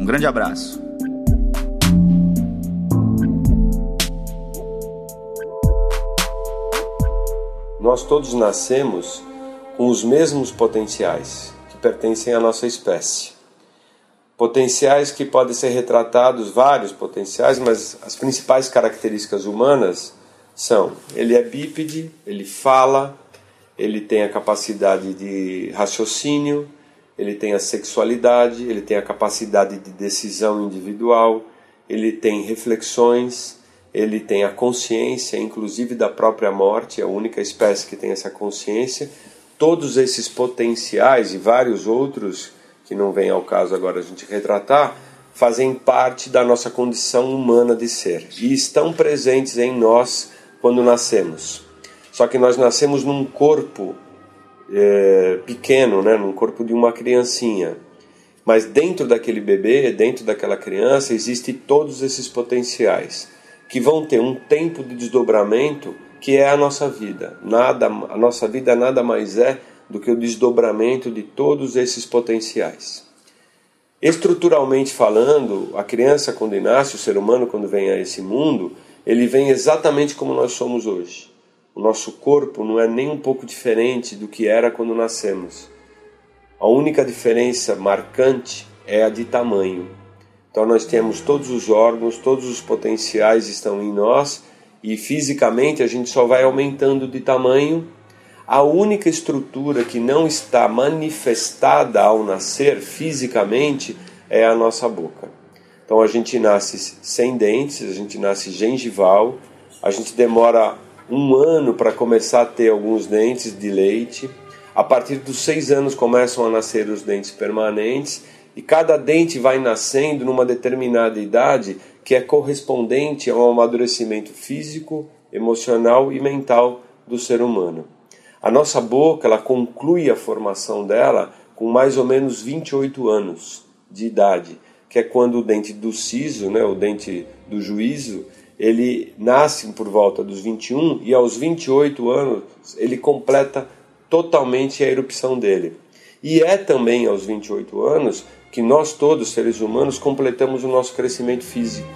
Um grande abraço. Nós todos nascemos com os mesmos potenciais que pertencem à nossa espécie. Potenciais que podem ser retratados, vários potenciais, mas as principais características humanas são: ele é bípede, ele fala, ele tem a capacidade de raciocínio, ele tem a sexualidade, ele tem a capacidade de decisão individual, ele tem reflexões, ele tem a consciência, inclusive da própria morte, é a única espécie que tem essa consciência. Todos esses potenciais e vários outros, que não vem ao caso agora a gente retratar, fazem parte da nossa condição humana de ser e estão presentes em nós quando nascemos. Só que nós nascemos num corpo é, pequeno, né, no corpo de uma criancinha. Mas dentro daquele bebê, dentro daquela criança, existem todos esses potenciais que vão ter um tempo de desdobramento que é a nossa vida. Nada, a nossa vida nada mais é do que o desdobramento de todos esses potenciais. Estruturalmente falando, a criança quando nasce, o ser humano quando vem a esse mundo, ele vem exatamente como nós somos hoje. O nosso corpo não é nem um pouco diferente do que era quando nascemos. A única diferença marcante é a de tamanho. Então nós temos todos os órgãos, todos os potenciais estão em nós e fisicamente a gente só vai aumentando de tamanho. A única estrutura que não está manifestada ao nascer fisicamente é a nossa boca. Então a gente nasce sem dentes, a gente nasce gengival, a gente demora um ano para começar a ter alguns dentes de leite. A partir dos seis anos começam a nascer os dentes permanentes e cada dente vai nascendo numa determinada idade que é correspondente ao amadurecimento físico, emocional e mental do ser humano. A nossa boca ela conclui a formação dela com mais ou menos 28 anos de idade, que é quando o dente do siso, né, o dente do juízo, ele nasce por volta dos 21 e aos 28 anos ele completa totalmente a erupção dele. E é também aos 28 anos que nós todos, seres humanos, completamos o nosso crescimento físico,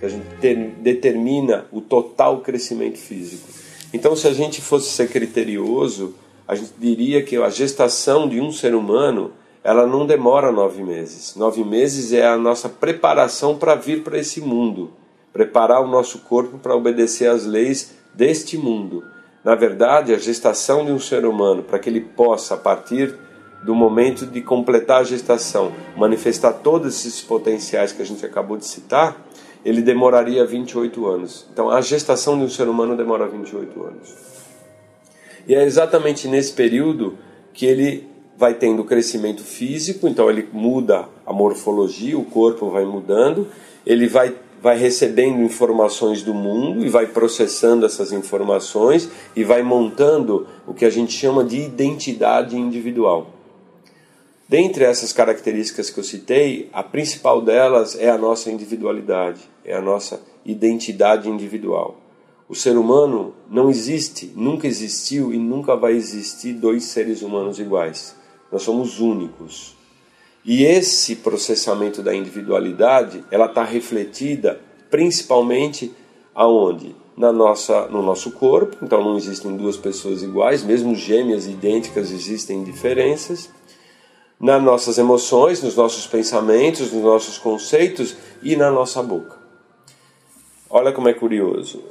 que a gente ter, determina o total crescimento físico. Então, se a gente fosse ser criterioso, a gente diria que a gestação de um ser humano ela não demora nove meses. Nove meses é a nossa preparação para vir para esse mundo preparar o nosso corpo para obedecer às leis deste mundo. Na verdade, a gestação de um ser humano, para que ele possa, a partir do momento de completar a gestação, manifestar todos esses potenciais que a gente acabou de citar, ele demoraria 28 anos. Então, a gestação de um ser humano demora 28 anos. E é exatamente nesse período que ele vai tendo crescimento físico, então ele muda a morfologia, o corpo vai mudando, ele vai vai recebendo informações do mundo e vai processando essas informações e vai montando o que a gente chama de identidade individual. Dentre essas características que eu citei, a principal delas é a nossa individualidade, é a nossa identidade individual. O ser humano não existe, nunca existiu e nunca vai existir dois seres humanos iguais. Nós somos únicos. E esse processamento da individualidade, ela está refletida principalmente aonde? Na nossa, no nosso corpo, então não existem duas pessoas iguais, mesmo gêmeas idênticas existem diferenças. Nas nossas emoções, nos nossos pensamentos, nos nossos conceitos e na nossa boca. Olha como é curioso.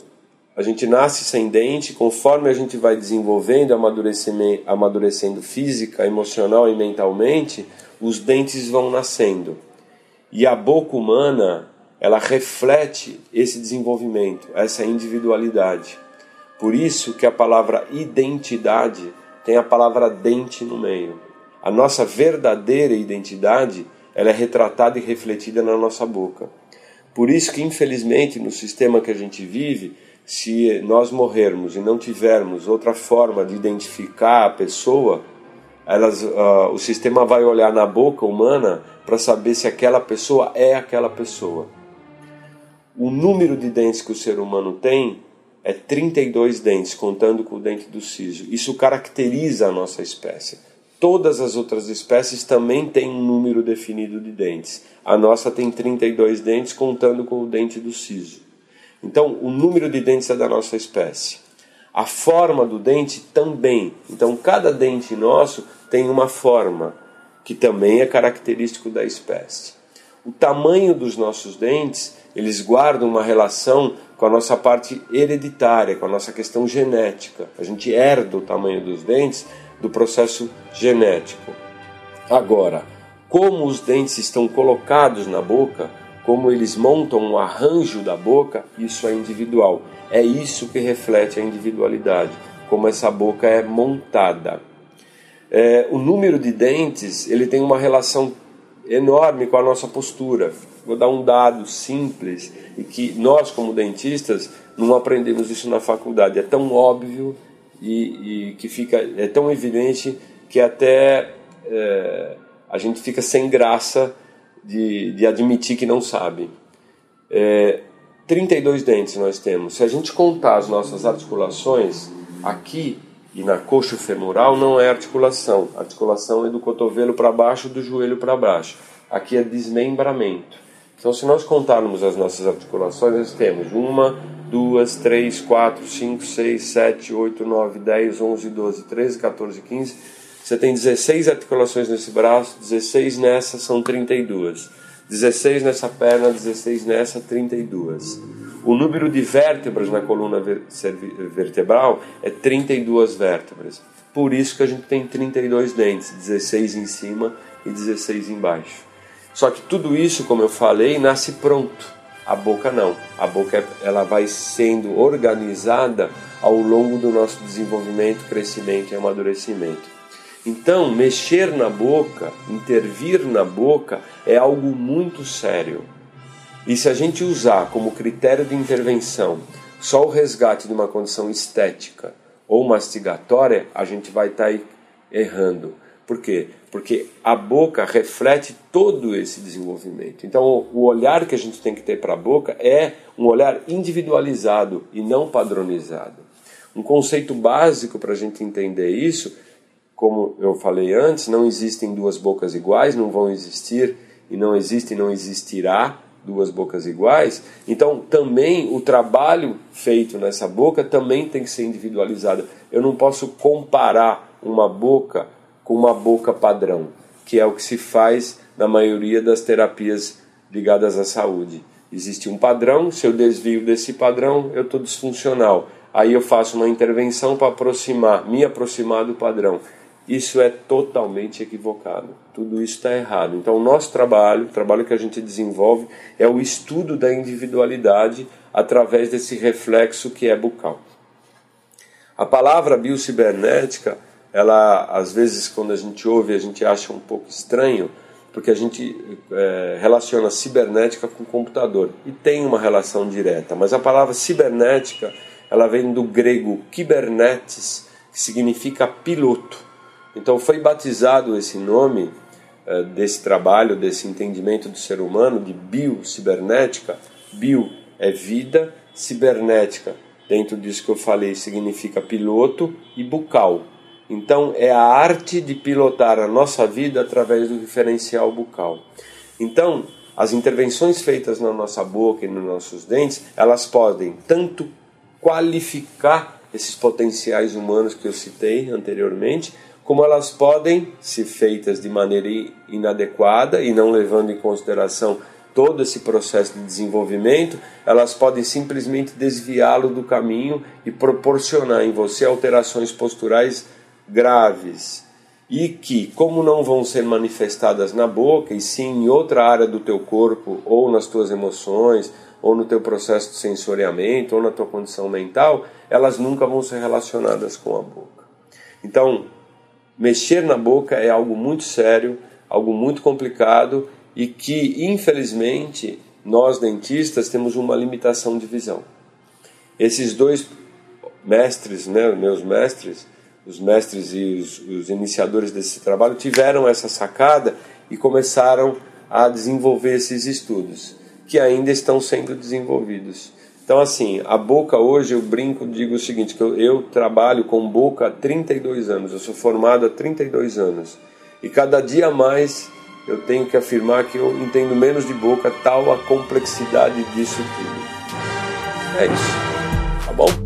A gente nasce sem dente, conforme a gente vai desenvolvendo, amadurecendo, amadurecendo física, emocional e mentalmente, os dentes vão nascendo. E a boca humana, ela reflete esse desenvolvimento, essa individualidade. Por isso que a palavra identidade tem a palavra dente no meio. A nossa verdadeira identidade ela é retratada e refletida na nossa boca. Por isso que, infelizmente, no sistema que a gente vive, se nós morrermos e não tivermos outra forma de identificar a pessoa, elas, uh, o sistema vai olhar na boca humana para saber se aquela pessoa é aquela pessoa. O número de dentes que o ser humano tem é 32 dentes, contando com o dente do siso. Isso caracteriza a nossa espécie. Todas as outras espécies também têm um número definido de dentes. A nossa tem 32 dentes, contando com o dente do siso. Então, o número de dentes é da nossa espécie. A forma do dente também. Então, cada dente nosso tem uma forma, que também é característico da espécie. O tamanho dos nossos dentes, eles guardam uma relação com a nossa parte hereditária, com a nossa questão genética. A gente herda o tamanho dos dentes do processo genético. Agora, como os dentes estão colocados na boca, como eles montam o arranjo da boca, isso é individual. É isso que reflete a individualidade, como essa boca é montada. É, o número de dentes ele tem uma relação enorme com a nossa postura. Vou dar um dado simples e que nós, como dentistas, não aprendemos isso na faculdade. É tão óbvio e, e que fica é tão evidente que até é, a gente fica sem graça de, de admitir que não sabe. É, 32 dentes nós temos. Se a gente contar as nossas articulações, aqui e na coxa femoral não é articulação. Articulação é do cotovelo para baixo, do joelho para baixo. Aqui é desmembramento. Então, se nós contarmos as nossas articulações, nós temos uma, duas, três, quatro, cinco, seis, sete, oito, nove, dez, onze, doze, treze, 14, 15 você tem 16 articulações nesse braço, 16 nessa são 32. 16 nessa perna, 16 nessa, 32. O número de vértebras na coluna vertebral é 32 vértebras. Por isso que a gente tem 32 dentes, 16 em cima e 16 embaixo. Só que tudo isso, como eu falei, nasce pronto. A boca não. A boca ela vai sendo organizada ao longo do nosso desenvolvimento, crescimento e amadurecimento. Então, mexer na boca, intervir na boca, é algo muito sério. E se a gente usar como critério de intervenção só o resgate de uma condição estética ou mastigatória, a gente vai estar tá errando. Por quê? Porque a boca reflete todo esse desenvolvimento. Então, o olhar que a gente tem que ter para a boca é um olhar individualizado e não padronizado. Um conceito básico para a gente entender isso como eu falei antes, não existem duas bocas iguais, não vão existir e não existe e não existirá duas bocas iguais. Então, também o trabalho feito nessa boca também tem que ser individualizado. Eu não posso comparar uma boca com uma boca padrão, que é o que se faz na maioria das terapias ligadas à saúde. Existe um padrão, se eu desvio desse padrão, eu estou disfuncional. Aí eu faço uma intervenção para aproximar, me aproximar do padrão. Isso é totalmente equivocado. Tudo isso está errado. Então, o nosso trabalho, o trabalho que a gente desenvolve, é o estudo da individualidade através desse reflexo que é bucal. A palavra biocibernética, ela, às vezes, quando a gente ouve, a gente acha um pouco estranho, porque a gente é, relaciona cibernética com computador e tem uma relação direta. Mas a palavra cibernética, ela vem do grego kibernetes, que significa piloto. Então foi batizado esse nome uh, desse trabalho, desse entendimento do ser humano de biocibernética. Bio é vida, cibernética, dentro disso que eu falei, significa piloto e bucal. Então é a arte de pilotar a nossa vida através do referencial bucal. Então, as intervenções feitas na nossa boca e nos nossos dentes, elas podem tanto qualificar esses potenciais humanos que eu citei anteriormente, como elas podem, se feitas de maneira inadequada e não levando em consideração todo esse processo de desenvolvimento, elas podem simplesmente desviá-lo do caminho e proporcionar em você alterações posturais graves e que, como não vão ser manifestadas na boca e sim em outra área do teu corpo ou nas tuas emoções ou no teu processo de sensoriamento ou na tua condição mental, elas nunca vão ser relacionadas com a boca. Então, Mexer na boca é algo muito sério, algo muito complicado e que, infelizmente, nós dentistas temos uma limitação de visão. Esses dois mestres, né, meus mestres, os mestres e os, os iniciadores desse trabalho tiveram essa sacada e começaram a desenvolver esses estudos, que ainda estão sendo desenvolvidos. Então, assim, a boca hoje, eu brinco, digo o seguinte, que eu, eu, trabalho com boca há 32 anos, eu sou formado há 32 anos. E cada dia mais eu tenho que afirmar que eu entendo menos de boca, tal a complexidade disso tudo. É isso.